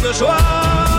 ce choix.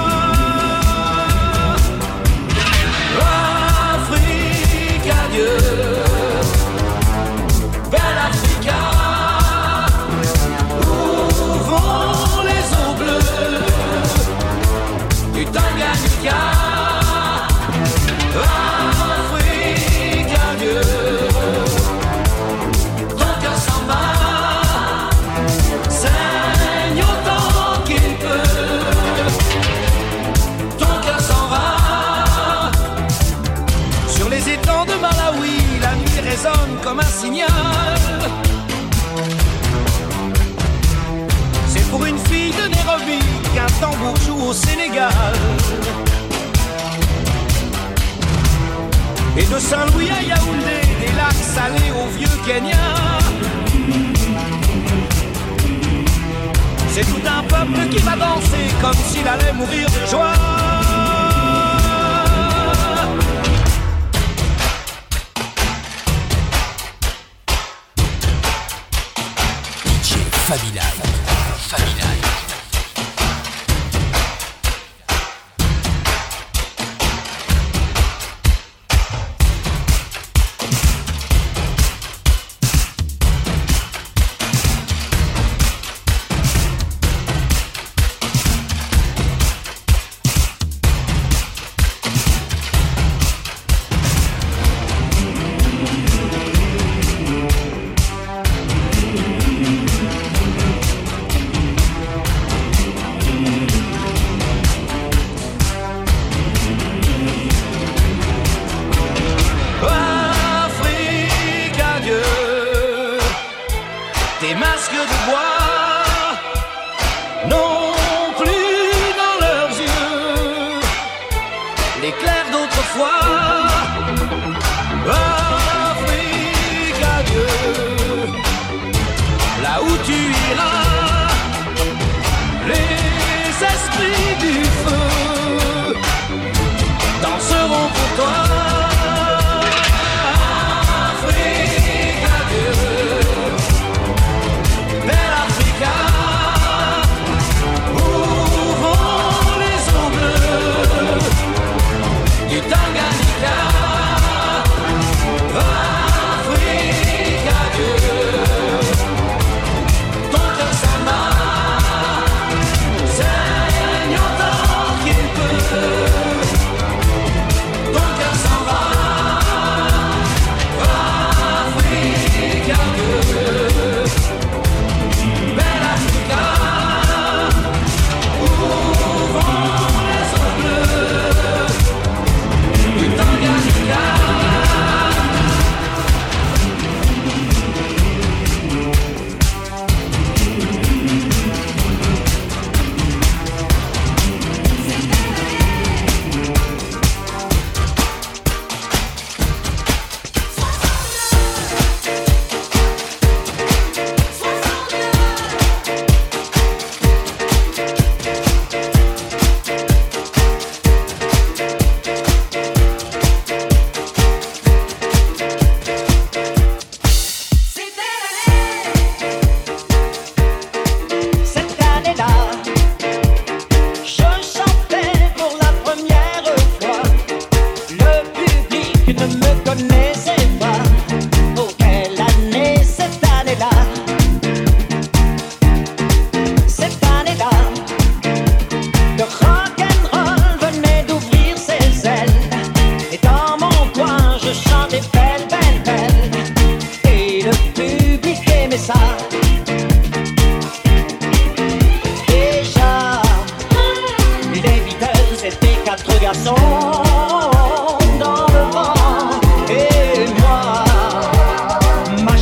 Sénégal. Et de Saint-Louis à Yaoundé, des lacs salés au vieux Kenya. C'est tout un peuple qui va danser comme s'il allait mourir de joie.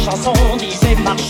chanson disait marche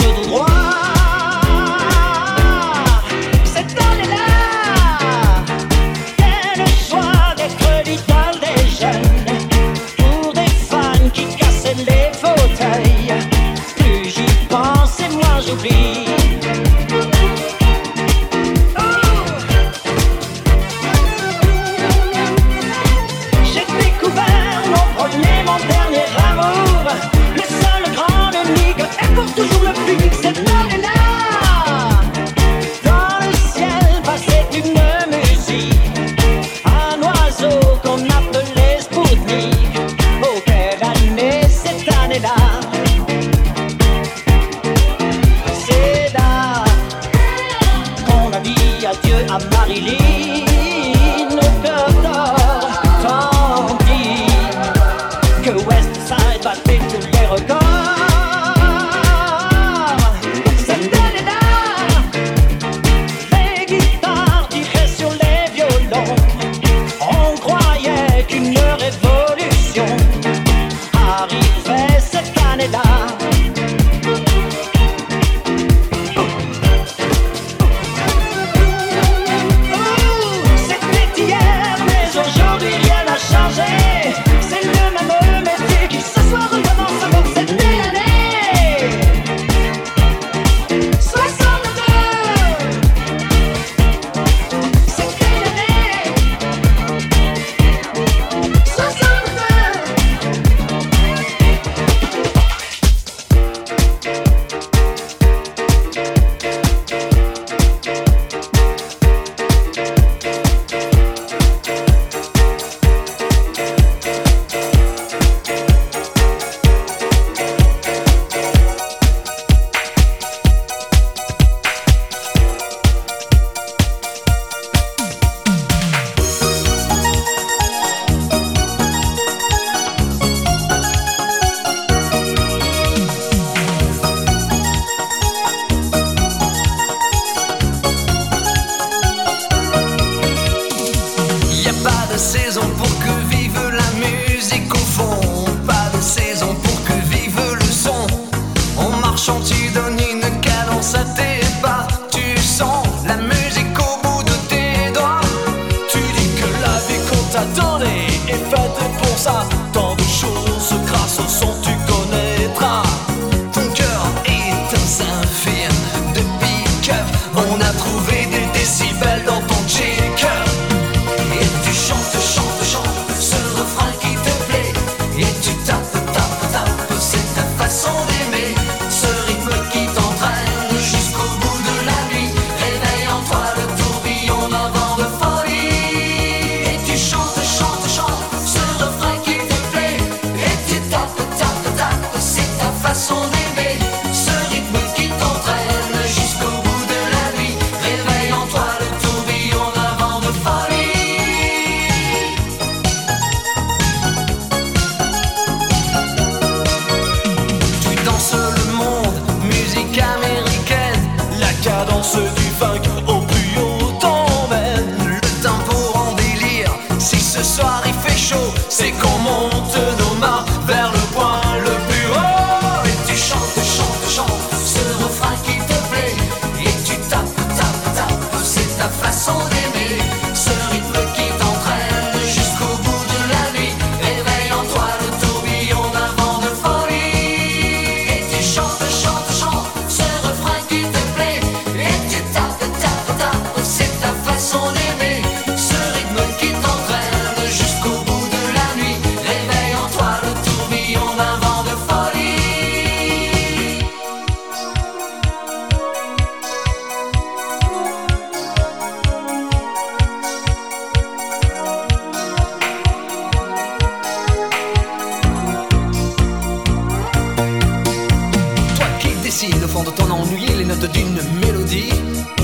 de t'en ennuyer les notes d'une mélodie.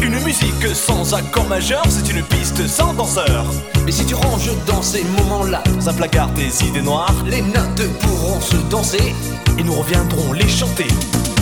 Une musique sans accord majeur, c'est une piste sans danseur. Mais si tu ranges dans ces moments-là, dans un placard des idées noires, les notes pourront se danser et nous reviendrons les chanter.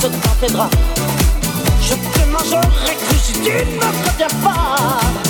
cette cathédrale. Je te mangerai cru si tu ne me reviens pas.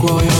cuello